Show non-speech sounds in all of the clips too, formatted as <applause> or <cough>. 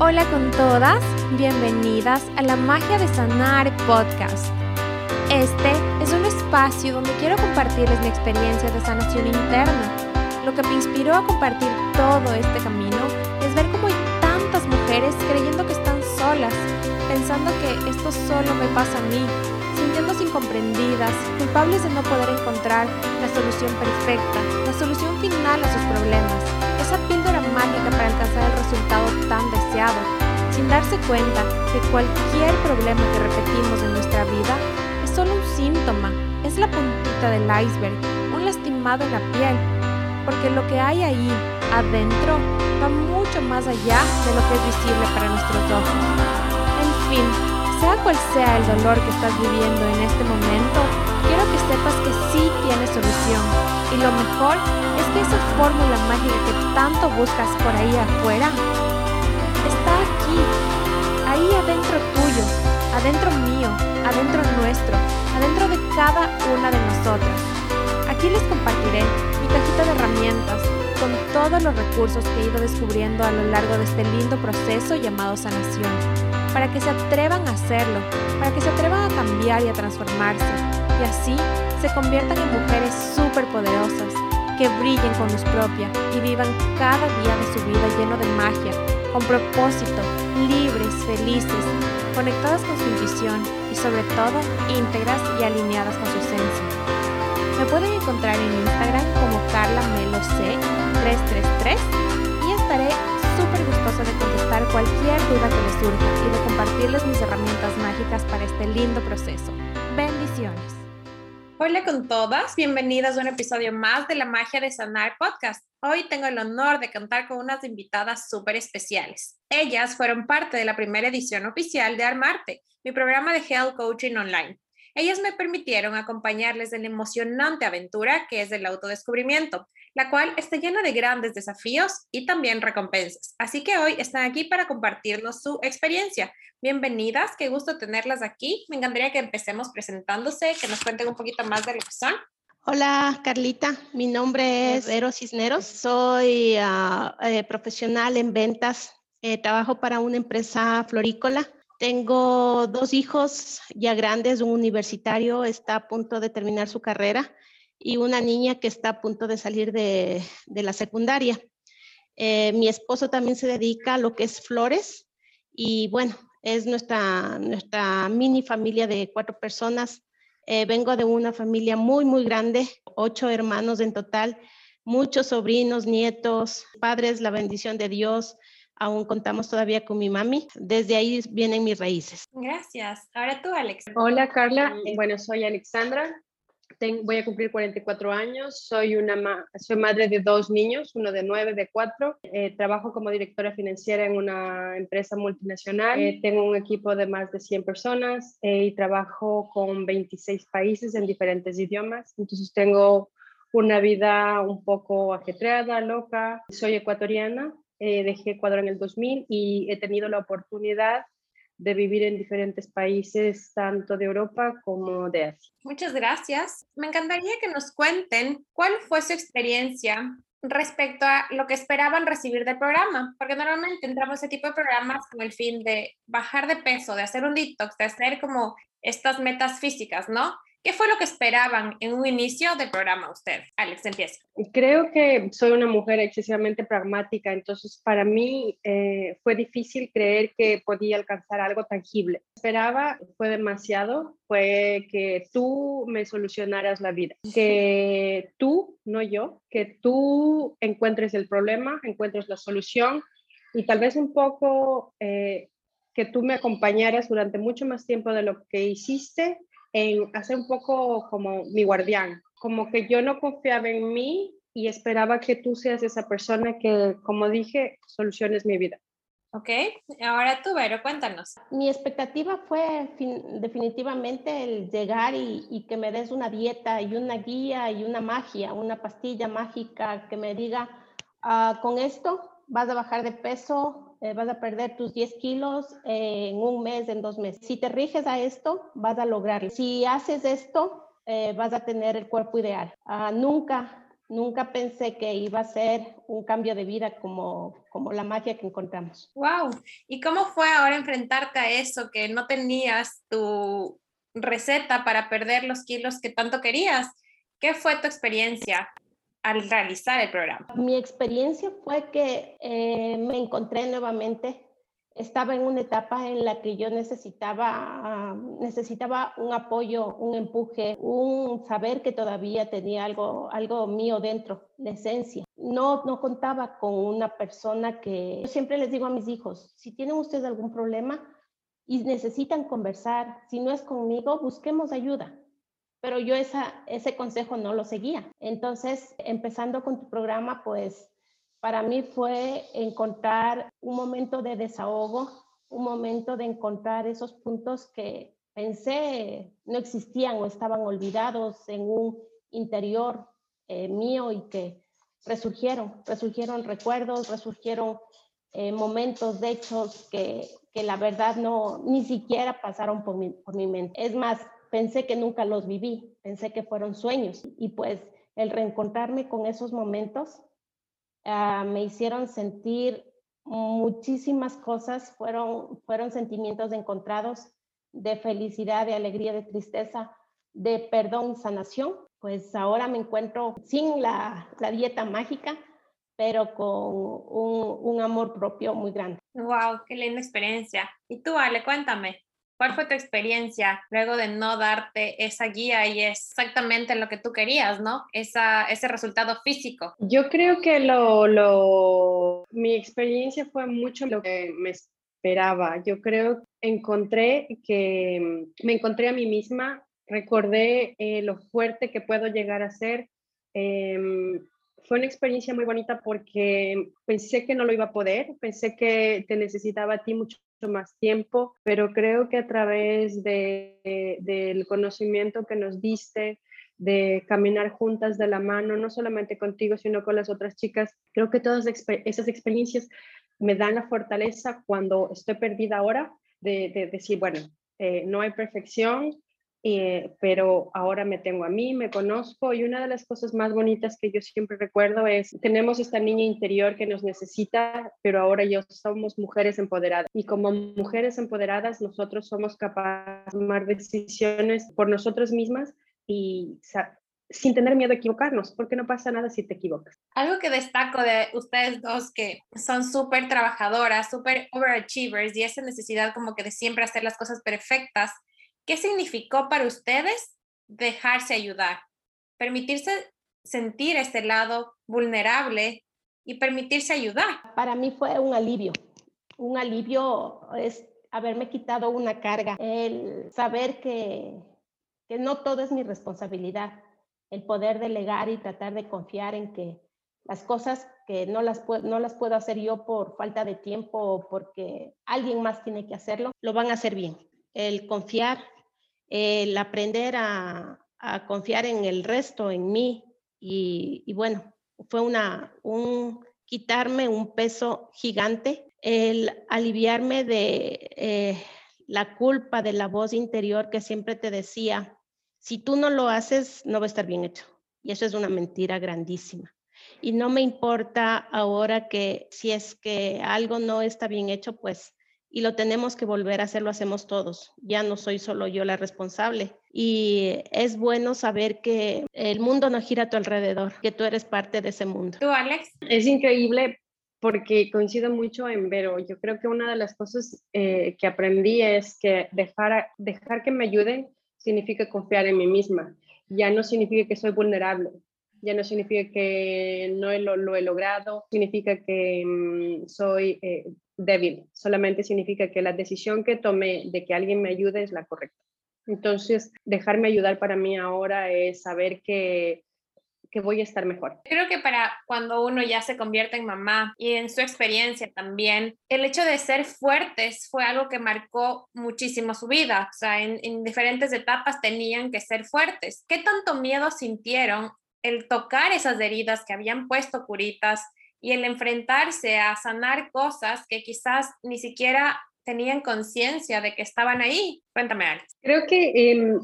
Hola con todas, bienvenidas a la Magia de Sanar podcast. Este es un espacio donde quiero compartirles mi experiencia de sanación interna. Lo que me inspiró a compartir todo este camino es ver cómo hay tantas mujeres creyendo que están solas, pensando que esto solo me pasa a mí, sintiéndose incomprendidas, culpables de no poder encontrar la solución perfecta, la solución final a sus problemas, esa píldora mágica para alcanzar el resultado tan deseado, sin darse cuenta que cualquier problema que repetimos en nuestra vida es solo un síntoma, es la puntita del iceberg, un lastimado en la piel, porque lo que hay ahí, adentro, va mucho más allá de lo que es visible para nuestros ojos. En fin, sea cual sea el dolor que estás viviendo en este momento, quiero que sepas que sí tiene solución. Y lo mejor es que esa fórmula mágica que tanto buscas por ahí afuera está aquí, ahí adentro tuyo, adentro mío, adentro nuestro, adentro de cada una de nosotras. Aquí les compartiré mi cajita de herramientas con todos los recursos que he ido descubriendo a lo largo de este lindo proceso llamado sanación, para que se atrevan a hacerlo, para que se atrevan a cambiar y a transformarse, y así se conviertan en mujeres súper poderosas, que brillen con luz propia y vivan cada día de su vida lleno de magia, con propósito, libres, felices, conectadas con su intuición y sobre todo íntegras y alineadas con su esencia. Me pueden encontrar en Instagram como carlameloc333 y estaré súper gustosa de contestar cualquier duda que les surja y de compartirles mis herramientas mágicas para este lindo proceso. Bendiciones. Hola con todas, bienvenidas a un episodio más de la Magia de Sanar podcast. Hoy tengo el honor de contar con unas invitadas súper especiales. Ellas fueron parte de la primera edición oficial de Armarte, mi programa de Health Coaching Online. Ellas me permitieron acompañarles en la emocionante aventura que es el autodescubrimiento, la cual está llena de grandes desafíos y también recompensas. Así que hoy están aquí para compartirnos su experiencia. Bienvenidas, qué gusto tenerlas aquí. Me encantaría que empecemos presentándose, que nos cuenten un poquito más de lo que son. Hola Carlita, mi nombre es Vero Cisneros, soy uh, eh, profesional en ventas, eh, trabajo para una empresa florícola tengo dos hijos ya grandes, un universitario está a punto de terminar su carrera y una niña que está a punto de salir de, la secundaria. Eh, mi esposo también se dedica a lo que es flores y bueno, es nuestra, nuestra mini familia de cuatro personas. Eh, vengo de una familia muy, muy grande, ocho hermanos en total, muchos sobrinos, nietos, padres, la bendición de Dios aún contamos todavía con mi mami. Desde ahí vienen mis raíces. Gracias. Ahora tú, Alex. Hola, Carla. Bueno, soy Alexandra. Voy a cumplir 44 años. Soy, una soy madre de dos niños, uno de nueve, de cuatro. Eh, trabajo como directora financiera en una empresa multinacional. Eh, tengo un equipo de más de 100 personas eh, y trabajo con 26 países en diferentes idiomas. Entonces tengo una vida un poco ajetreada, loca. Soy ecuatoriana, eh, dejé Ecuador en el 2000 y he tenido la oportunidad de vivir en diferentes países, tanto de Europa como de Asia. Muchas gracias. Me encantaría que nos cuenten cuál fue su experiencia respecto a lo que esperaban recibir del programa, porque normalmente entramos a ese tipo de programas con el fin de bajar de peso, de hacer un detox, de hacer como estas metas físicas, ¿no? ¿Qué fue lo que esperaban en un inicio del programa usted? Alex, empieza. Creo que soy una mujer excesivamente pragmática, entonces para mí eh, fue difícil creer que podía alcanzar algo tangible. Esperaba, fue demasiado, fue que tú me solucionaras la vida, que tú, no yo, que tú encuentres el problema, encuentres la solución y tal vez un poco... Eh, que tú me acompañaras durante mucho más tiempo de lo que hiciste en hacer un poco como mi guardián, como que yo no confiaba en mí y esperaba que tú seas esa persona que, como dije, soluciones mi vida. Ok, ahora tú, Vero, cuéntanos. Mi expectativa fue definitivamente el llegar y, que me des una dieta y una guía y una magia, una pastilla mágica que me diga, ah, con esto vas a bajar de peso, eh, vas a perder tus 10 kilos en un mes, en dos meses. Si te riges a esto, vas a lograrlo. Si haces esto, eh, vas a tener el cuerpo ideal. Ah, nunca Nunca pensé que iba a ser un cambio de vida como, como la magia que encontramos. ¡Wow! ¿Y cómo fue ahora enfrentarte a eso, que no tenías tu receta para perder los kilos que tanto querías? ¿Qué fue tu experiencia al realizar el programa? Mi experiencia fue que eh, me encontré nuevamente estaba en una etapa en la que yo necesitaba, necesitaba un apoyo, un empuje, un saber que todavía tenía algo, algo mío dentro, la esencia. No, no contaba con una persona que, yo siempre les digo a mis hijos, si tienen ustedes algún problema y necesitan conversar, si no es conmigo, busquemos ayuda. Pero yo esa, ese consejo no lo seguía. Entonces, empezando con tu programa, pues para mí fue encontrar un momento de desahogo, un momento de encontrar esos puntos que pensé no existían o estaban olvidados en un interior eh, mío y que resurgieron, resurgieron recuerdos, resurgieron eh, momentos, de hechos que, que, la verdad no, ni siquiera pasaron por mi, por mi mente. Es más, pensé que nunca los viví, pensé que fueron sueños y pues el reencontrarme con esos momentos Ah, me hicieron sentir muchísimas cosas, fueron, fueron sentimientos encontrados de felicidad, de alegría, de tristeza, de perdón sanación. Pues ahora me encuentro sin la, la dieta mágica, pero con un, un, amor propio muy grande. ¡Wow! ¡Qué linda experiencia! Y tú, Ale, cuéntame. ¿Cuál fue tu experiencia luego de no darte esa guía y exactamente lo que tú querías, ¿no? Esa, ese resultado físico. Yo creo que lo, lo, mi experiencia fue mucho lo que me esperaba. Yo creo que encontré que me encontré a mí misma, recordé eh, lo fuerte que puedo llegar a ser. Em, fue una experiencia muy bonita porque pensé que no lo iba a poder, pensé que te necesitaba a ti mucho más tiempo, pero creo que a través de, del conocimiento que nos diste, de caminar juntas de la mano, no solamente contigo, sino con las otras chicas, creo que todas esas experiencias me dan la fortaleza cuando estoy perdida ahora de, decir, bueno, eh, no hay perfección, eh, pero ahora me tengo a mí, me conozco y una de las cosas más bonitas que yo siempre recuerdo es, tenemos esta niña interior que nos necesita, pero ahora yo somos mujeres empoderadas y como mujeres empoderadas nosotros somos capaces de tomar decisiones por nosotras mismas y sin tener miedo a equivocarnos, porque no pasa nada si te equivocas. Algo que destaco de ustedes dos que son súper trabajadoras, súper overachievers y esa necesidad como que de siempre hacer las cosas perfectas, ¿Qué significó para ustedes dejarse ayudar? Permitirse sentir este lado vulnerable y permitirse ayudar. Para mí fue un alivio. Un alivio es haberme quitado una carga, el saber que, que no todo es mi responsabilidad, el poder delegar y tratar de confiar en que las cosas que no las, no las puedo hacer yo por falta de tiempo o porque alguien más tiene que hacerlo, lo van a hacer bien. El confiar el aprender a, confiar en el resto, en mí. Y, bueno, fue una, un quitarme un peso gigante, el aliviarme de eh, la culpa de la voz interior que siempre te decía, si tú no lo haces, no va a estar bien hecho. Y eso es una mentira grandísima. Y no me importa ahora que si es que algo no está bien hecho, pues y lo tenemos que volver a hacer, lo hacemos todos. Ya no soy solo yo la responsable. Y es bueno saber que el mundo no gira a tu alrededor, que tú eres parte de ese mundo. ¿Tú, Alex? Es increíble porque coincido mucho en Vero. Yo creo que una de las cosas eh, que aprendí es que dejar, dejar que me ayuden significa confiar en mí misma. Ya no significa que soy vulnerable, ya no significa que no lo, he logrado, significa que mm, soy eh, débil, solamente significa que la decisión que tomé de que alguien me ayude es la correcta. Entonces, dejarme ayudar para mí ahora es saber que, que voy a estar mejor. Creo que para cuando uno ya se convierte en mamá y en su experiencia también, el hecho de ser fuertes fue algo que marcó muchísimo su vida. O sea, en, en diferentes etapas tenían que ser fuertes. ¿Qué tanto miedo sintieron el tocar esas heridas que habían puesto curitas y el enfrentarse a sanar cosas que quizás ni siquiera tenían conciencia de que estaban ahí? Cuéntame, Alex. Creo que em,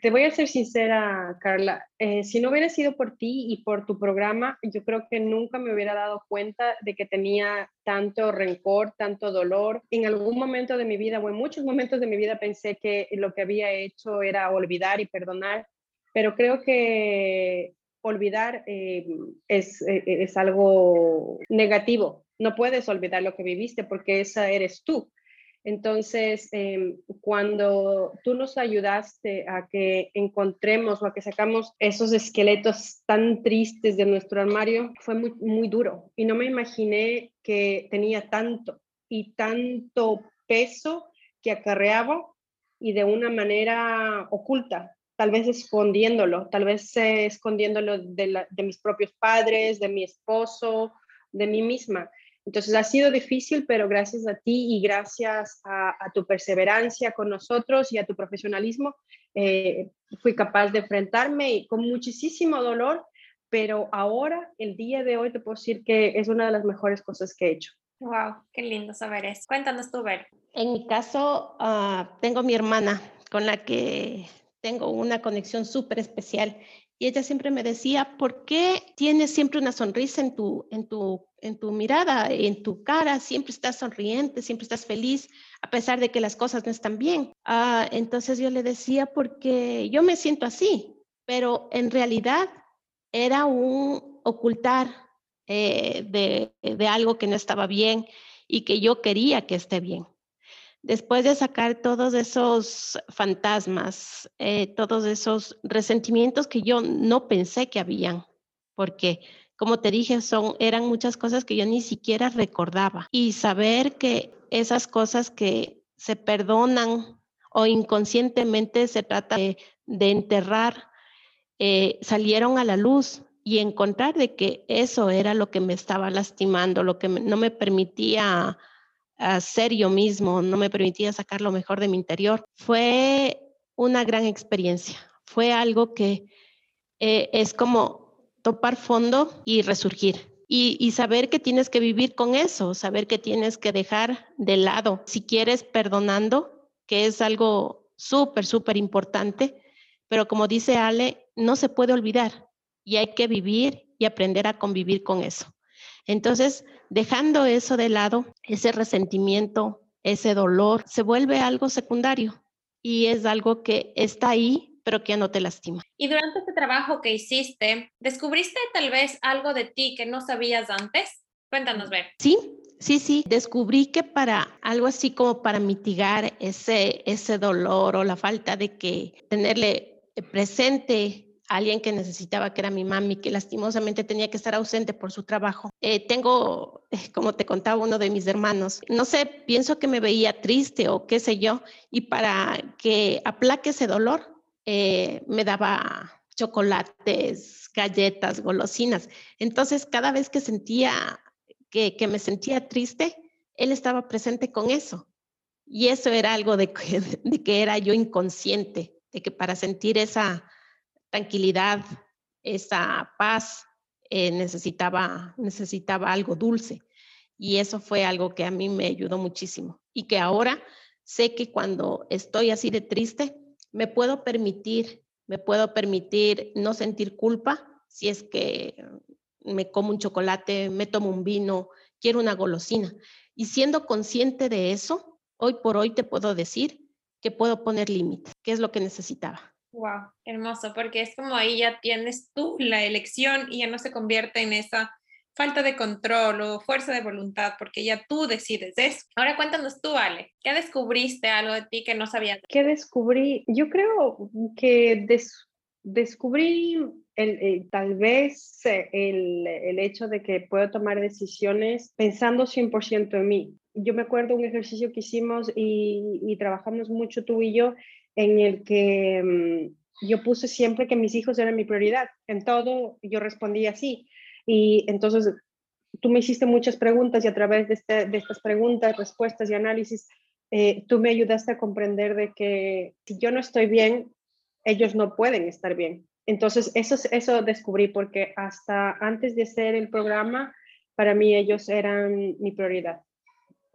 te, voy a ser sincera, Carla. Eh, si no hubiera sido por ti y por tu programa, yo creo que nunca me hubiera dado cuenta de que tenía tanto rencor, tanto dolor. En algún momento de mi vida o en muchos momentos de mi vida pensé que lo que había hecho era olvidar y perdonar, pero creo que olvidar eh, es, eh, es algo negativo. No puedes olvidar lo que viviste porque esa eres tú. Entonces, em, cuando tú nos ayudaste a que encontremos o a que sacamos esos esqueletos tan tristes de nuestro armario, fue muy, muy duro. Y no me imaginé que tenía tanto y tanto peso que acarreaba y de una manera oculta, tal vez escondiéndolo, tal vez eh, escondiéndolo de, de mis propios padres, de mi esposo, de mí misma. Entonces ha sido difícil, pero gracias a ti y gracias a, tu perseverancia con nosotros y a tu profesionalismo, eh, fui capaz de enfrentarme con muchísimo dolor, pero ahora, el día de hoy, te puedo decir que es una de las mejores cosas que he hecho. Wow, qué lindo saber eso. Cuéntanos tú, Ver. En mi caso, uh, tengo mi hermana con la que tengo una conexión súper especial y ella siempre me decía, ¿por qué tienes siempre una sonrisa en tu, en tu, en tu mirada, en tu cara? Siempre estás sonriente, siempre estás feliz, a pesar de que las cosas no están bien. Ah, entonces yo le decía, porque yo me siento así, pero en realidad era un ocultar eh, de, de algo que no estaba bien y que yo quería que esté bien después de sacar todos esos fantasmas, eh, todos esos resentimientos que yo no pensé que habían, porque como te dije, son, eran muchas cosas que yo ni siquiera recordaba. Y saber que esas cosas que se perdonan o inconscientemente se trata de, enterrar, eh, salieron a la luz y encontrar de que eso era lo que me estaba lastimando, lo que no me permitía a ser yo mismo, no me permitía sacar lo mejor de mi interior. Fue una gran experiencia, fue algo que eh, es como topar fondo y resurgir. Y, y, saber que tienes que vivir con eso, saber que tienes que dejar de lado, si quieres, perdonando, que es algo súper, súper importante, pero como dice Ale, no se puede olvidar y hay que vivir y aprender a convivir con eso. Entonces, dejando eso de lado, ese resentimiento, ese dolor, se vuelve algo secundario y es algo que está ahí, pero que no te lastima. Y durante este trabajo que hiciste, ¿descubriste tal vez algo de ti que no sabías antes? Cuéntanos, ver. Sí, sí, sí. Descubrí que para algo así como para mitigar ese, ese dolor o la falta de que tenerle presente alguien que necesitaba, que era mi mami, que lastimosamente tenía que estar ausente por su trabajo. Eh, tengo, <laughs> como te contaba, uno de mis hermanos. No sé, pienso que me veía triste o qué sé yo, y para que aplaque ese dolor, eh, me daba chocolates, galletas, golosinas. Entonces, cada vez que sentía que, que me sentía triste, él estaba presente con eso. Y eso era algo de que, <laughs> de que era yo inconsciente, de que para sentir esa, tranquilidad, esa paz, eh, necesitaba, necesitaba algo dulce. Y eso fue algo que a mí me ayudó muchísimo. Y que ahora sé que cuando estoy así de triste, me puedo permitir, me puedo permitir no sentir culpa si es que me como un chocolate, me tomo un vino, quiero una golosina. Y siendo consciente de eso, hoy por hoy te puedo decir que puedo poner límite, que es lo que necesitaba. Wow, hermoso, porque es como ahí ya tienes tú la elección y ya no se convierte en esa falta de control o fuerza de voluntad, porque ya tú decides eso. Ahora cuéntanos tú, Ale, ¿qué descubriste algo de ti que no sabías? ¿Qué descubrí? Yo creo que descubrí el, tal vez el, el, hecho de que puedo tomar decisiones pensando 100% en mí. Yo me acuerdo un ejercicio que hicimos y trabajamos mucho tú y yo en el que mm, yo puse siempre que mis hijos eran mi prioridad. En todo yo respondí así. Y entonces tú me hiciste muchas preguntas y a través de, este, de estas preguntas, respuestas y análisis, eh, tú me ayudaste a comprender de que si yo no estoy bien, ellos no pueden estar bien. Entonces eso, eso descubrí porque hasta antes de hacer el programa, para mí ellos eran mi prioridad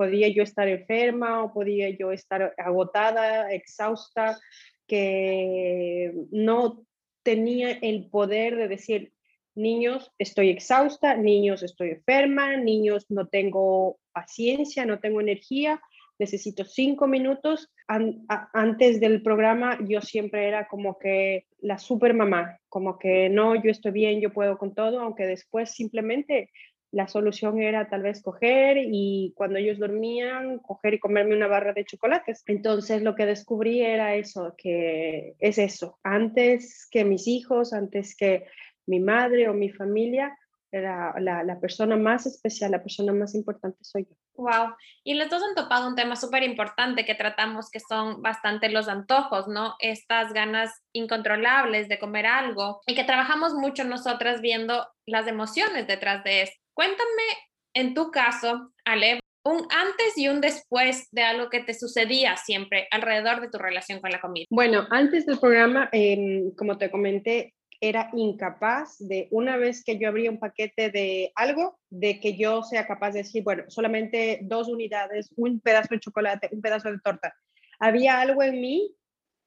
podía yo estar enferma o podía yo estar agotada, exhausta, que no tenía el poder de decir, niños, estoy exhausta, niños, estoy enferma, niños, no tengo paciencia, no tengo energía, necesito cinco minutos. antes del programa yo siempre era como que la super mamá, como que no, yo estoy bien, yo puedo con todo, aunque después simplemente la solución era tal vez coger y cuando ellos dormían, coger y comerme una barra de chocolates. Entonces lo que descubrí era eso, que es eso. Antes que mis hijos, antes que mi madre o mi familia, era la, persona más especial, la persona más importante soy yo. Wow. Y los dos han topado un tema súper importante que tratamos, que son bastante los antojos, ¿no? Estas ganas incontrolables de comer algo y que trabajamos mucho nosotras viendo las emociones detrás de esto. Cuéntame, en tu caso, Ale, un antes y un después de algo que te sucedía siempre alrededor de tu relación con la comida. Bueno, antes del programa, em, como te comenté, era incapaz de, una vez que yo abría un paquete de algo, de que yo sea capaz de decir, bueno, solamente dos unidades, un pedazo de chocolate, un pedazo de torta. Había algo en mí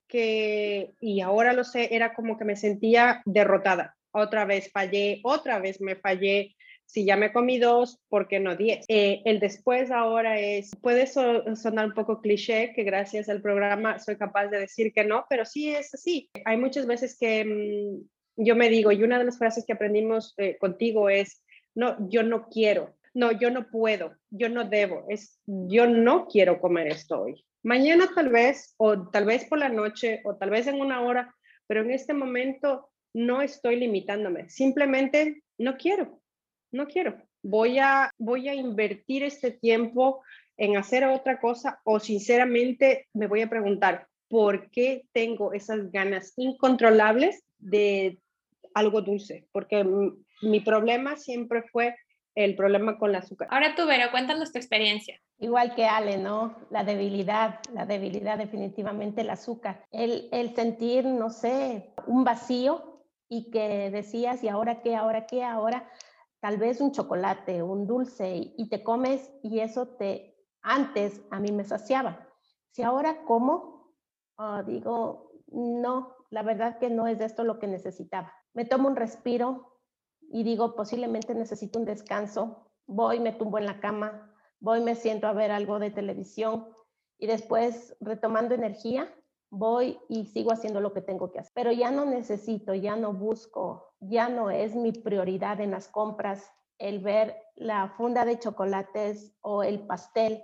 que, y ahora lo sé, era como que me sentía derrotada. Otra vez fallé, otra vez me fallé. Si ya me comí dos, ¿por qué no diez? Eh, el después ahora es, puede sonar un poco cliché, que gracias al programa soy capaz de decir que no, pero sí es así. Hay muchas veces que mm, yo me digo, y una de las frases que aprendimos eh, contigo es, no, yo no quiero, no, yo no puedo, yo no debo, es, yo no quiero comer esto hoy. Mañana tal vez, o tal vez por la noche, o tal vez en una hora, pero en este momento no estoy limitándome, simplemente no quiero, no quiero. Voy a, voy a invertir este tiempo en hacer otra cosa o sinceramente me voy a preguntar, ¿por qué tengo esas ganas incontrolables de algo dulce, porque mi problema siempre fue el problema con el azúcar. Ahora tú, Vero, cuéntanos tu experiencia. Igual que Ale, ¿no? La debilidad, la debilidad definitivamente el azúcar. El, el sentir, no sé, un vacío y que decías, ¿y ahora qué? ¿Ahora qué? Ahora tal vez un chocolate, un dulce y te comes y eso te, antes a mí me saciaba. Si ahora como, ah, digo, no, la verdad que no es esto lo que necesitaba me tomo un respiro y digo, posiblemente necesito un descanso, voy, me tumbo en la cama, voy, me siento a ver algo de televisión y después retomando energía, voy y sigo haciendo lo que tengo que hacer. Pero ya no necesito, ya no busco, ya no es mi prioridad en las compras el ver la funda de chocolates o el pastel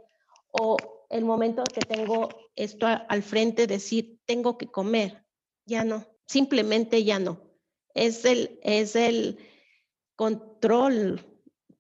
o el momento que tengo esto al frente, decir, tengo que comer. Ya no, simplemente ya no es el, es el control,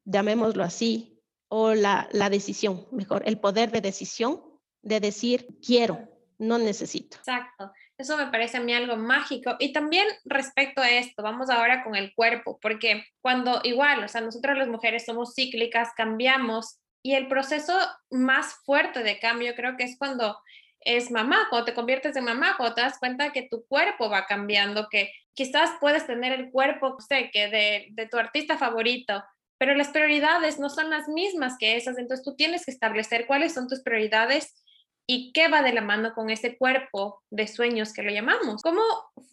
llamémoslo así, o la, la decisión, mejor, el poder de decisión de decir quiero, no necesito. Exacto. Eso me parece a mí algo mágico. Y también respecto a esto, vamos ahora con el cuerpo, porque cuando igual, o sea, nosotros las mujeres somos cíclicas, cambiamos y el proceso más fuerte de cambio creo que es cuando es mamá, cuando te conviertes en mamá, cuando te das cuenta que tu cuerpo va cambiando, que quizás puedes tener el cuerpo, sé, que de, de tu artista favorito, pero las prioridades no son las mismas que esas, entonces tú tienes que establecer cuáles son tus prioridades y qué va de la mano con ese cuerpo de sueños que lo llamamos. ¿Cómo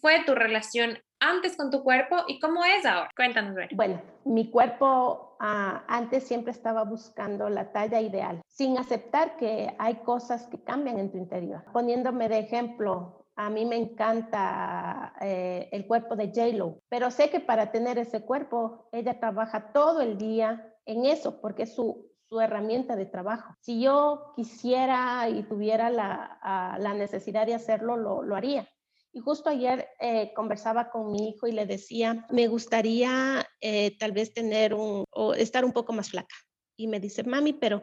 fue tu relación antes con tu cuerpo y cómo es ahora? Cuéntanos. Bueno, mi cuerpo ah, antes siempre estaba buscando la talla ideal, sin aceptar que hay cosas que cambian en tu interior. Poniéndome de ejemplo, a mí me encanta eh, el cuerpo de J-Lo, pero sé que para tener ese cuerpo, ella trabaja todo el día en eso, porque su, su herramienta de trabajo. Si yo quisiera y tuviera la, ah, la necesidad de hacerlo, lo, lo, haría. Y justo ayer eh, conversaba con mi hijo y le decía, me gustaría eh, tal vez tener un, o estar un poco más flaca. Y me dice, mami, pero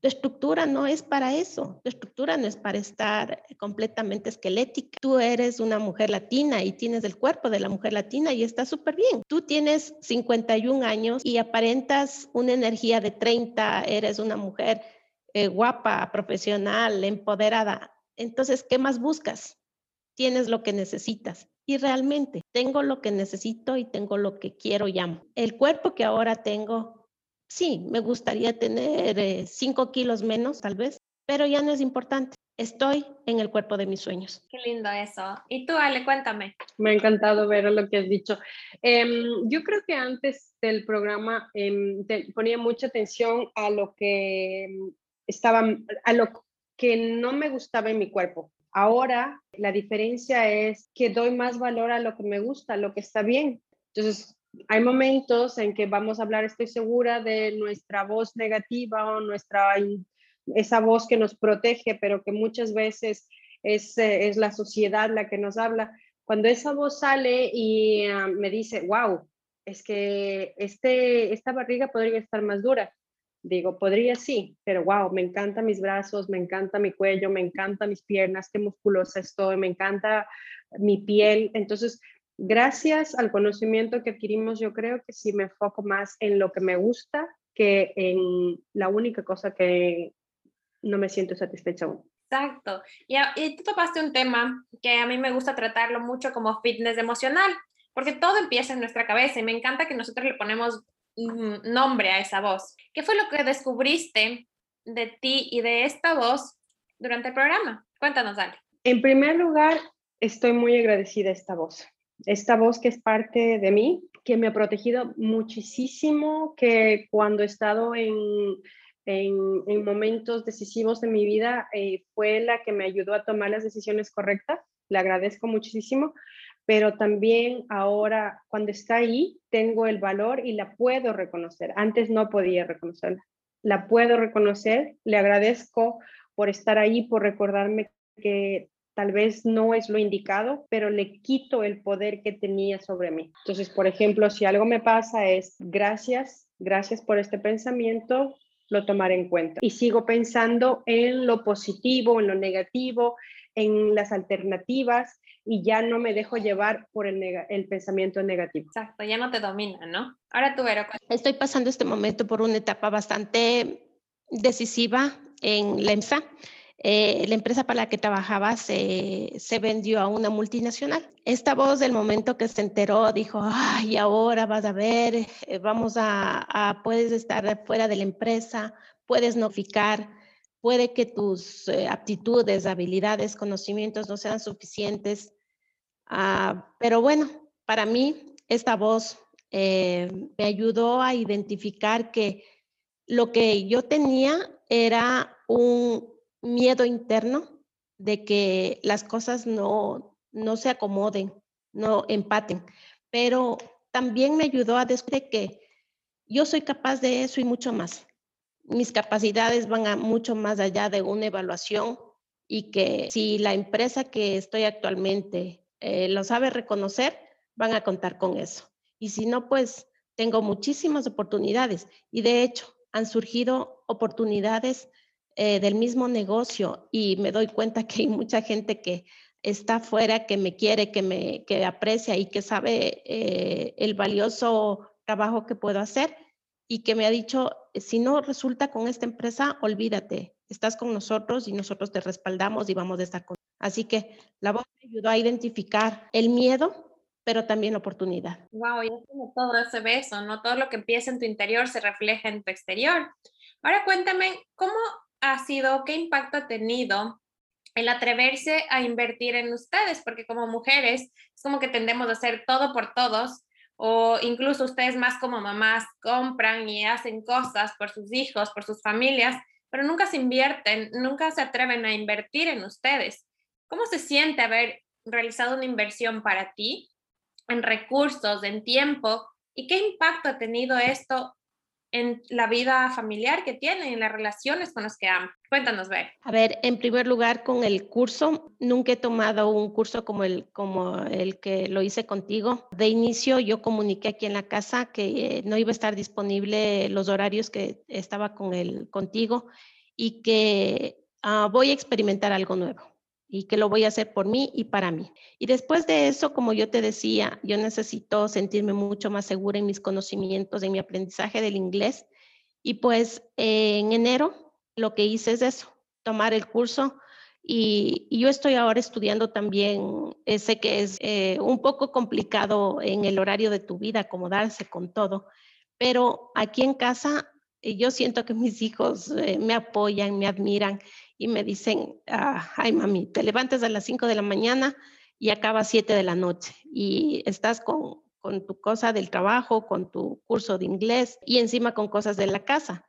tu estructura no es para eso, tu estructura no es para estar completamente esquelética. Tú eres una mujer latina y tienes el cuerpo de la mujer latina y está súper bien. Tú tienes 51 años y aparentas una energía de 30, eres una mujer eh, guapa, profesional, empoderada. Entonces, ¿qué más buscas? Tienes lo que necesitas. Y realmente tengo lo que necesito y tengo lo que quiero y amo. El cuerpo que ahora tengo sí, me gustaría tener 5 eh, kilos menos tal vez, pero ya no es importante. Estoy en el cuerpo de mis sueños. Qué lindo eso. Y tú, Ale, cuéntame. Me ha encantado ver lo que has dicho. Em, yo creo que antes del programa em, ponía mucha atención a lo que em, estaba, a lo que no me gustaba en mi cuerpo. Ahora la diferencia es que doy más valor a lo que me gusta, a lo que está bien. Entonces, hay momentos en que vamos a hablar, estoy segura, de nuestra voz negativa o nuestra esa voz que nos protege, pero que muchas veces es, eh, es la sociedad la que nos habla. Cuando esa voz sale y ah, me dice, wow, es que este, esta barriga podría estar más dura. Digo, podría sí, pero wow, me encantan mis brazos, me encanta mi cuello, me encanta mis piernas, qué musculosa estoy, me encanta mi piel. Entonces, gracias al conocimiento que adquirimos, yo creo que sí me enfoco más en lo que me gusta que en la única cosa que no me siento satisfecha aún. Exacto. Y, y tú topaste un tema que a mí me gusta tratarlo mucho como fitness emocional, porque todo empieza en nuestra cabeza y me encanta que nosotros le ponemos nombre a esa voz. ¿Qué fue lo que descubriste de ti y de esta voz durante el programa? Cuéntanos, Ale. En primer lugar, estoy muy agradecida a esta voz. Esta voz que es parte de mí, que me ha protegido muchísimo, que cuando he estado en en, momentos decisivos de mi vida eh, fue la que me ayudó a tomar las decisiones correctas. Le agradezco muchísimo, pero también ahora cuando está ahí tengo el valor y la puedo reconocer. Antes no podía reconocerla. La puedo reconocer, le agradezco por estar ahí, por recordarme que tal vez no es lo indicado, pero le quito el poder que tenía sobre mí. Entonces, por ejemplo, si algo me pasa es gracias, gracias por este pensamiento, lo tomaré en cuenta. Y sigo pensando en lo positivo, en lo negativo, en las alternativas y ya no me dejo llevar por el, el pensamiento negativo. Exacto, ya no te domina, ¿no? Ahora tú, Vero. Estoy pasando este momento por una etapa bastante decisiva en la EMSA. Eh, la empresa para la que trabajaba se, se, vendió a una multinacional. Esta voz del momento que se enteró dijo, ay, ahora vas a ver, eh, vamos a, puedes estar fuera de la empresa, puedes notificar, puede que tus eh, aptitudes, habilidades, conocimientos no sean suficientes. Ah, pero bueno, para mí esta voz me ayudó a identificar que lo que yo tenía era un, miedo interno de que las cosas no, no se acomoden, no empaten, pero también me ayudó a descubrir que yo soy capaz de eso y mucho más. Mis capacidades van a mucho más allá de una evaluación y que si la empresa que estoy actualmente eh, lo sabe reconocer, van a contar con eso. Y si no, pues tengo muchísimas oportunidades y de hecho han surgido oportunidades eh, del mismo negocio y me doy cuenta que hay mucha gente que está afuera, que me quiere, que me que aprecia y que sabe eh, el valioso trabajo que puedo hacer y que me ha dicho, si no resulta con esta empresa, olvídate, estás con nosotros y nosotros te respaldamos y vamos a estar con. Así que la voz me ayudó a identificar el miedo, pero también la oportunidad. Wow, y es como todo ese beso, ¿no? Todo lo que empieza en tu interior se refleja en tu exterior. Ahora cuéntame, ¿cómo ha sido, qué impacto ha tenido el atreverse a invertir en ustedes, porque como mujeres es como que tendemos a hacer todo por todos, o incluso ustedes más como mamás compran y hacen cosas por sus hijos, por sus familias, pero nunca se invierten, nunca se atreven a invertir en ustedes. ¿Cómo se siente haber realizado una inversión para ti en recursos, en tiempo? ¿Y qué impacto ha tenido esto en la vida familiar que tienen, en las relaciones con los que aman. Cuéntanos, Ver. A ver, en primer lugar, con el curso, nunca he tomado un curso como el, como el que lo hice contigo. De inicio, yo comuniqué aquí en la casa que eh, no iba a estar disponible los horarios que estaba con el, contigo y que ah, voy a experimentar algo nuevo y que lo voy a hacer por mí y para mí. Y después de eso, como yo te decía, yo necesito sentirme mucho más segura en mis conocimientos, en mi aprendizaje del inglés. Y pues en enero lo que hice es eso, tomar el curso. Y, yo estoy ahora estudiando también, eh, sé que es eh, un poco complicado en el horario de tu vida acomodarse con todo, pero aquí en casa yo siento que mis hijos eh, me apoyan, me admiran y me dicen, ah, ay mami, te levantas a las 5 de la mañana y acabas 7 de la noche y estás con, con tu cosa del trabajo, con tu curso de inglés y encima con cosas de la casa.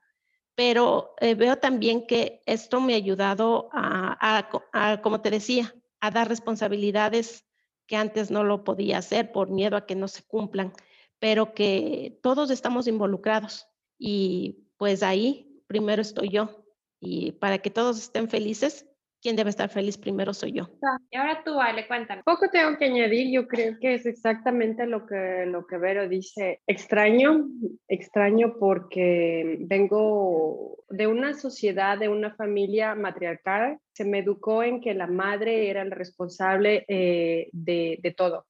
Pero eh, veo también que esto me ha ayudado a, a, como te decía, a dar responsabilidades que antes no lo podía hacer por miedo a que no se cumplan, pero que todos estamos involucrados y pues ahí primero estoy yo y para que todos estén felices, quien debe estar feliz primero soy yo. Y ahora tú, Ale, cuéntame. Poco tengo que añadir, yo creo que es exactamente lo que, lo que Vero dice. Extraño, extraño porque vengo de una sociedad, de una familia matriarcal. Se me educó en que la madre era el responsable eh, de, de todo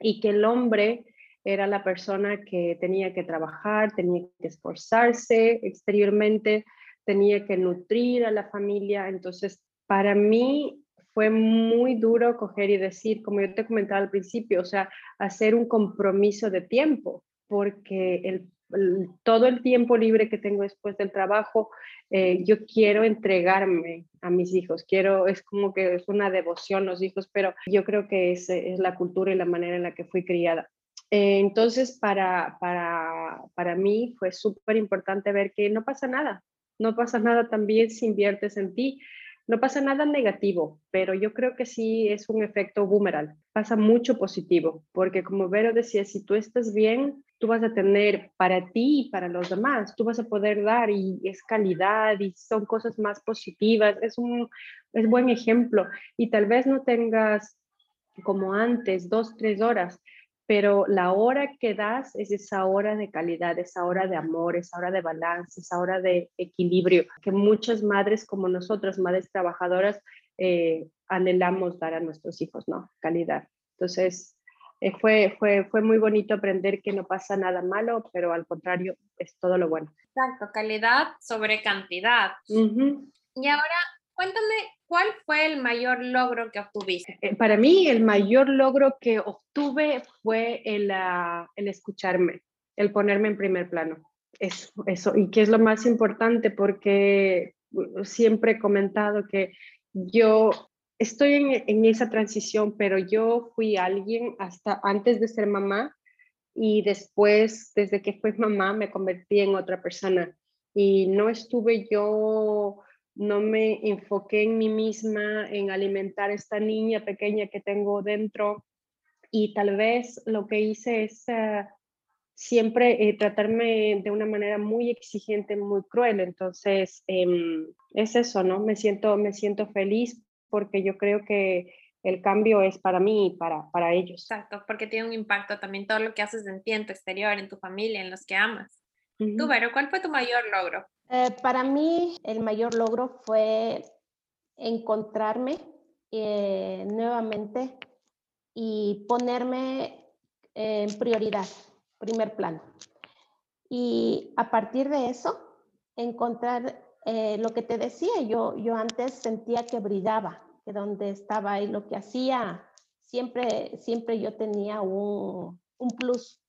y que el hombre era la persona que tenía que trabajar, tenía que esforzarse exteriormente, tenía que nutrir a la familia. Entonces, para mí fue muy duro coger y decir, como yo te comentaba al principio, o sea, hacer un compromiso de tiempo, porque el, todo el tiempo libre que tengo después del trabajo, eh, yo quiero entregarme a mis hijos, quiero, es como que es una devoción los hijos, pero yo creo que es, es la cultura y la manera en la que fui criada. Eh, entonces, para, para, para mí fue súper importante ver que no pasa nada, no pasa nada también si inviertes en ti. No pasa nada negativo, pero yo creo que sí es un efecto boomerang. Pasa mucho positivo, porque como Vero decía, si tú estás bien, tú vas a tener para ti y para los demás, tú vas a poder dar y es calidad y son cosas más positivas, es un es buen ejemplo. Y tal vez no tengas como antes, dos, tres horas, pero la hora que das es esa hora de calidad, esa hora de amor, esa hora de balance, esa hora de equilibrio, que muchas madres como nosotras, madres trabajadoras, eh, anhelamos dar a nuestros hijos, ¿no? Calidad. Entonces, eh, fue, fue, fue muy bonito aprender que no pasa nada malo, pero al contrario, es todo lo bueno. Exacto, calidad sobre cantidad. Y ahora, cuéntame ¿Cuál fue el mayor logro que obtuviste? Eh, para mí, el mayor logro que obtuve fue el, ah, el escucharme, el ponerme en primer plano. Eso, eso, y que es lo más importante porque uh, siempre he comentado que yo estoy en, en, esa transición, pero yo fui alguien hasta antes de ser mamá y después, desde que fui mamá, me convertí en otra persona. Y no estuve yo no me enfoqué en mí misma, en alimentar a esta niña pequeña que tengo dentro y tal vez lo que hice es eh, siempre eh, tratarme de una manera muy exigente, muy cruel. Entonces, em, es eso, ¿no? Me siento, me siento feliz porque yo creo que el cambio es para mí y para, para ellos. Exacto, porque tiene un impacto también todo lo que haces en ti, en tu exterior, en tu familia, en los que amas. Tú, Vero, ¿cuál fue tu mayor logro? Eh, para mí el mayor logro fue encontrarme eh, nuevamente y ponerme en prioridad, primer plano. Y a partir de eso, encontrar eh, lo que te decía, yo, yo antes sentía que brillaba, que donde estaba y lo que hacía, siempre, siempre yo tenía un, un plus.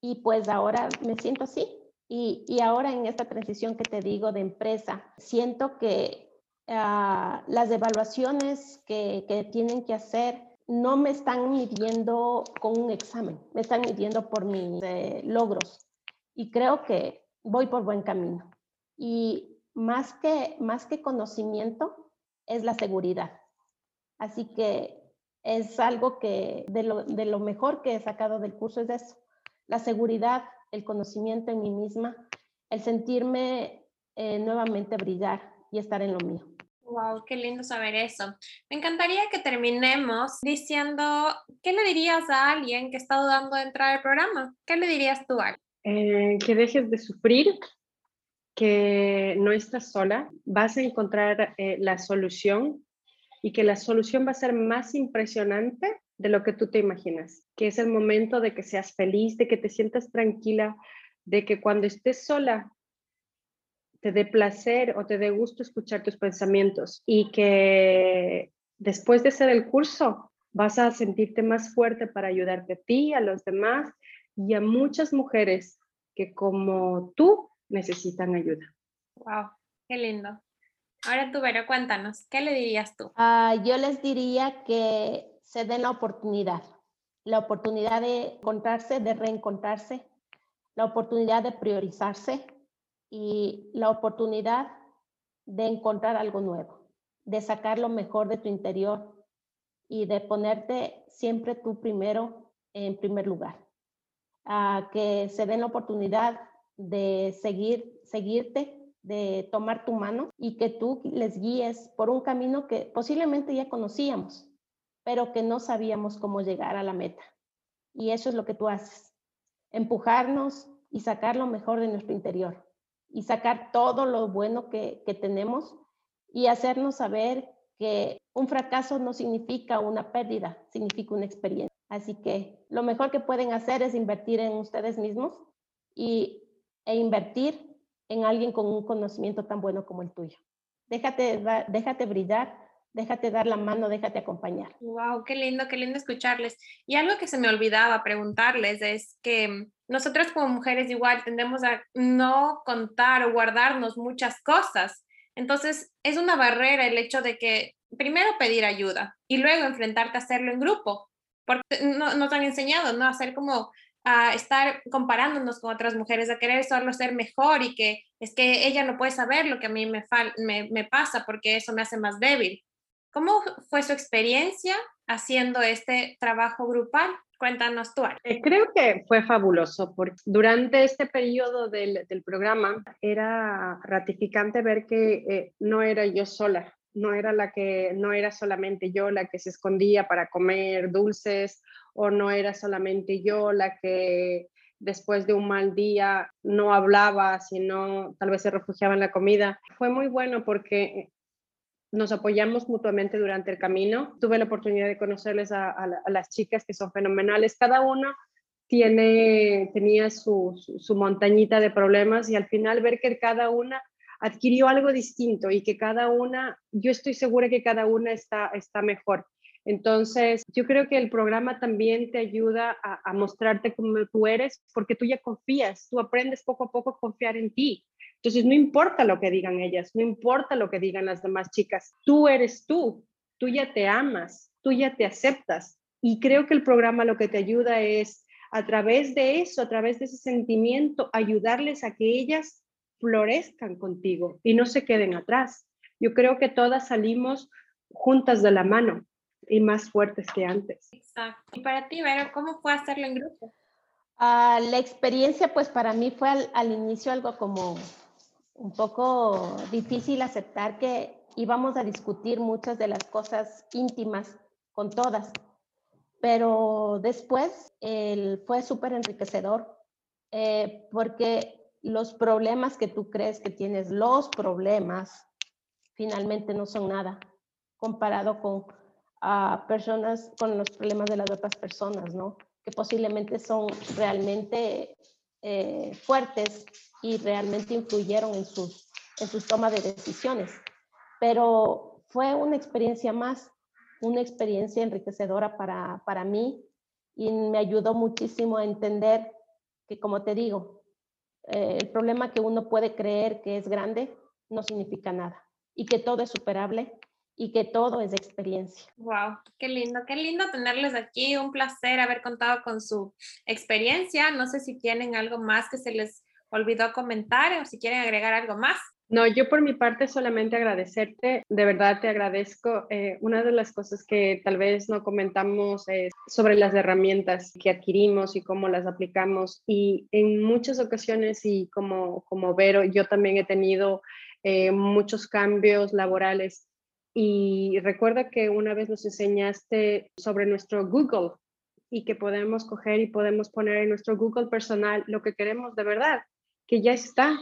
Y pues ahora me siento así, y, ahora en esta transición que te digo de empresa, siento que ah, las evaluaciones que, que, tienen que hacer no me están midiendo con un examen, me están midiendo por mis eh, logros. Y creo que voy por buen camino. Y más que, más que conocimiento, es la seguridad. Así que es algo que de lo, de lo mejor que he sacado del curso es eso, la seguridad el conocimiento en mí misma, el sentirme eh, nuevamente brillar y estar en lo mío. Wow, qué lindo saber eso. Me encantaría que terminemos diciendo, ¿qué le dirías a alguien que está dudando de entrar al programa? ¿Qué le dirías tú, a eh, que dejes de sufrir, que no estás sola, vas a encontrar eh, la solución y que la solución va a ser más impresionante de lo que tú te imaginas, que es el momento de que seas feliz, de que te sientas tranquila, de que cuando estés sola te dé placer o te dé gusto escuchar tus pensamientos y que después de hacer el curso vas a sentirte más fuerte para ayudarte a ti, a los demás y a muchas mujeres que como tú necesitan ayuda. Wow, qué lindo. Ahora tú, Vero, cuéntanos, ¿qué le dirías tú? Ah, yo les diría que se den la oportunidad, la oportunidad de encontrarse, de reencontrarse, la oportunidad de priorizarse y la oportunidad de encontrar algo nuevo, de sacar lo mejor de tu interior y de ponerte siempre tú primero en primer lugar. A que se den la oportunidad de seguir, seguirte, de tomar tu mano y que tú les guíes por un camino que posiblemente ya conocíamos, pero que no sabíamos cómo llegar a la meta. Y eso es lo que tú haces, empujarnos y sacar lo mejor de nuestro interior y sacar todo lo bueno que, que tenemos y hacernos saber que un fracaso no significa una pérdida, significa una experiencia. Así que lo mejor que pueden hacer es invertir en ustedes mismos y, e invertir en alguien con un conocimiento tan bueno como el tuyo. Déjate, déjate brillar, déjate dar la mano, déjate acompañar. Wow, qué lindo, qué lindo escucharles. Y algo que se me olvidaba preguntarles es que nosotras como mujeres igual tendemos a no contar o guardarnos muchas cosas. Entonces, es una barrera el hecho de que primero pedir ayuda y luego enfrentarte a hacerlo en grupo, porque no, nos han enseñado, ¿no? Hacer como a estar comparándonos con otras mujeres, a querer solo ser mejor y que es que ella no puede saber lo que a mí me, me, me pasa porque eso me hace más débil. ¿Cómo fue su experiencia haciendo este trabajo grupal? Cuéntanos tú. Eh, creo que fue fabuloso porque durante este periodo del, del programa era ratificante ver que eh, no era yo sola, no era la que no era solamente yo la que se escondía para comer dulces o no era solamente yo la que después de un mal día no hablaba, sino tal vez se refugiaba en la comida. Fue muy bueno porque nos apoyamos mutuamente durante el camino. Tuve la oportunidad de conocerles a, las chicas que son fenomenales. Cada una tiene, tenía su, montañita de problemas y al final ver que cada una adquirió algo distinto y que cada una, yo estoy segura que cada una está, está mejor. Entonces, yo creo que el programa también te ayuda a, mostrarte como tú eres, porque tú ya confías, tú aprendes poco a poco a confiar en ti. Entonces, no importa lo que digan ellas, no importa lo que digan las demás chicas, tú eres tú, tú ya te amas, tú ya te aceptas. Y creo que el programa lo que te ayuda es, a través de eso, a través de ese sentimiento, ayudarles a que ellas florezcan contigo y no se queden atrás. Yo creo que todas salimos juntas de la mano y más fuertes que antes. Exacto. Y para ti, Vera, ¿cómo fue hacerlo en grupo? Ah, la experiencia, pues para mí fue al, inicio algo como un poco difícil aceptar que íbamos a discutir muchas de las cosas íntimas con todas, pero después fue súper enriquecedor eh, porque los problemas que tú crees que tienes, los problemas, finalmente no son nada comparado con a personas con los problemas de las otras personas, ¿no? Que posiblemente son realmente eh, fuertes y realmente influyeron en sus, en sus tomas de decisiones. Pero fue una experiencia más, una experiencia enriquecedora para, para mí y me ayudó muchísimo a entender que, como te digo, eh, el problema que uno puede creer que es grande no significa nada y que todo es superable y que todo es experiencia. Wow, qué lindo, qué lindo tenerles aquí. Un placer haber contado con su experiencia. No sé si tienen algo más que se les olvidó comentar o si quieren agregar algo más. No, yo por mi parte solamente agradecerte, de verdad te agradezco. Eh, una de las cosas que tal vez no comentamos es sobre las herramientas que adquirimos y cómo las aplicamos. Y en muchas ocasiones, y como, como Vero, yo también he tenido eh, muchos cambios laborales y recuerda que una vez nos enseñaste sobre nuestro Google y que podemos coger y podemos poner en nuestro Google personal lo que queremos de verdad, que ya está,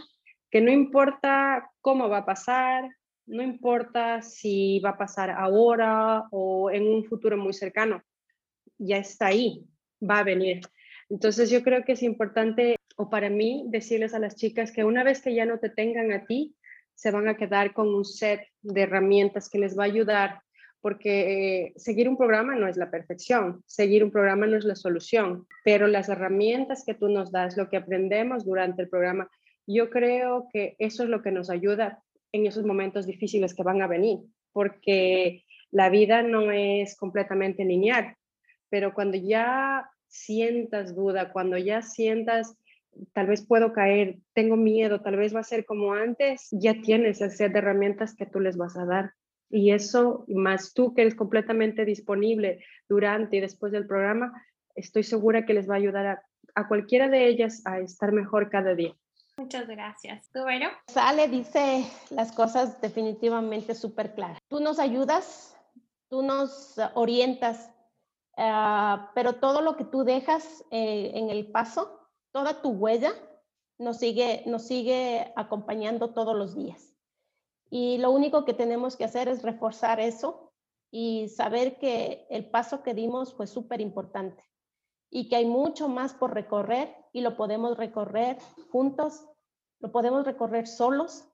que no importa cómo va a pasar, no importa si va a pasar ahora o en un futuro muy cercano, ya está ahí, va a venir. Entonces yo creo que es importante, o para mí, decirles a las chicas que una vez que ya no te tengan a ti, se van a quedar con un set de herramientas que les va a ayudar, porque eh, seguir un programa no es la perfección, seguir un programa no es la solución, pero las herramientas que tú nos das, lo que aprendemos durante el programa, Yo creo que eso es lo que nos ayuda en esos momentos difíciles que van a venir, porque la vida no es completamente lineal, pero cuando ya sientas duda, cuando ya sientas tal vez puedo caer, tengo miedo, tal vez va a ser como antes, ya tienes el set de herramientas que tú les vas a dar. Y eso, más tú que eres completamente disponible durante y después del programa, estoy segura que les va a ayudar a, a cualquiera de ellas a estar mejor cada día. Muchas gracias. ¿Tú, Vero? Sale dice las cosas definitivamente súper claras. Tú nos ayudas, tú nos orientas, ah, pero todo lo que tú dejas eh, en el paso toda tu huella nos sigue, nos sigue acompañando todos los días. Y lo único que tenemos que hacer es reforzar eso y saber que el paso que dimos fue súper importante y que hay mucho más por recorrer y lo podemos recorrer juntos, lo podemos recorrer solos,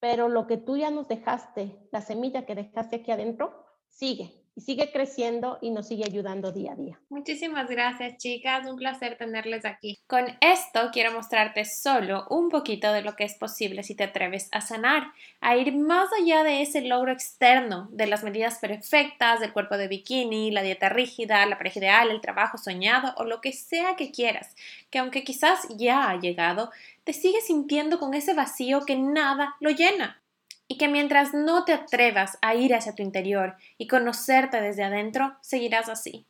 pero lo que tú ya nos dejaste, la semilla que dejaste aquí adentro, sigue y sigue creciendo y nos sigue ayudando día a día. Muchísimas gracias, chicas. Un placer tenerles aquí. Con esto quiero mostrarte solo un poquito de lo que es posible si te atreves a sanar, a ir más allá de ese logro externo, de las medidas perfectas, del cuerpo de bikini, la dieta rígida, la pareja ideal, el trabajo soñado o lo que sea que quieras, que aunque quizás ya ha llegado, te sigues sintiendo con ese vacío que nada lo llena y que mientras no te atrevas a ir hacia tu interior y conocerte desde adentro, seguirás así.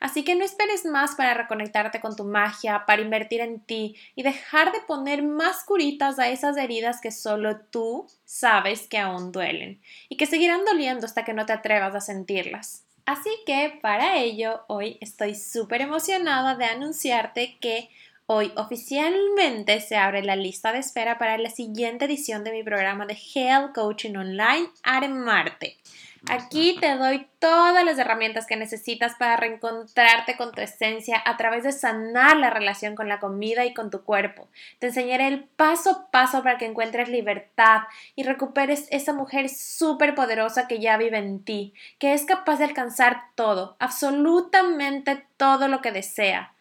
Así que no esperes más para reconectarte con tu magia, para invertir en ti y dejar de poner más curitas a esas heridas que solo tú sabes que aún duelen y que seguirán doliendo hasta que no te atrevas a sentirlas. Así que para ello hoy estoy súper emocionada de anunciarte que Hoy oficialmente se abre la lista de espera para la siguiente edición de mi programa de Health Coaching Online Marte. Aquí te doy todas las herramientas que necesitas para reencontrarte con tu esencia a través de sanar la relación con la comida y con tu cuerpo. Te enseñaré el paso a paso para que encuentres libertad y recuperes esa mujer súper poderosa que ya vive en ti, que es capaz de alcanzar todo, absolutamente todo lo que desea.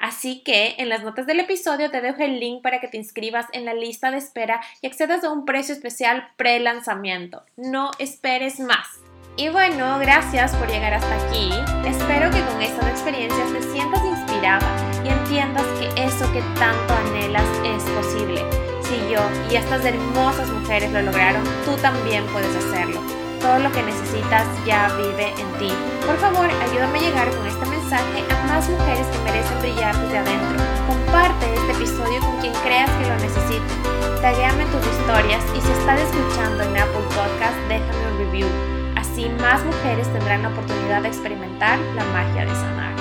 Así que en las notas del episodio te dejo el link para que te inscribas en la lista de espera y accedas a un precio especial pre-lanzamiento. No esperes más. Y bueno, gracias por llegar hasta aquí. Espero que con estas experiencias te sientas inspirada y entiendas que eso que tanto anhelas es posible. Si yo y estas hermosas mujeres lo lograron, tú también puedes hacerlo. Todo lo que necesitas ya vive en ti. Por favor, ayúdame a llegar con este mensaje a más mujeres que merecen brillar desde adentro. Comparte este episodio con quien creas que lo necesite. Taguéame tus historias y si estás escuchando en Apple Podcast, déjame un review. Así más mujeres tendrán la oportunidad de experimentar la magia de sanar.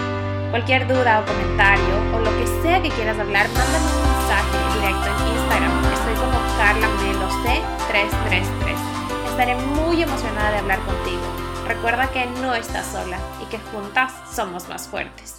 Cualquier duda o comentario o lo que sea que quieras hablar, mándame un mensaje directo en Instagram. Estoy como Carla Melo C333 estaré muy emocionada de hablar contigo. Recuerda que no estás sola y que juntas somos más fuertes.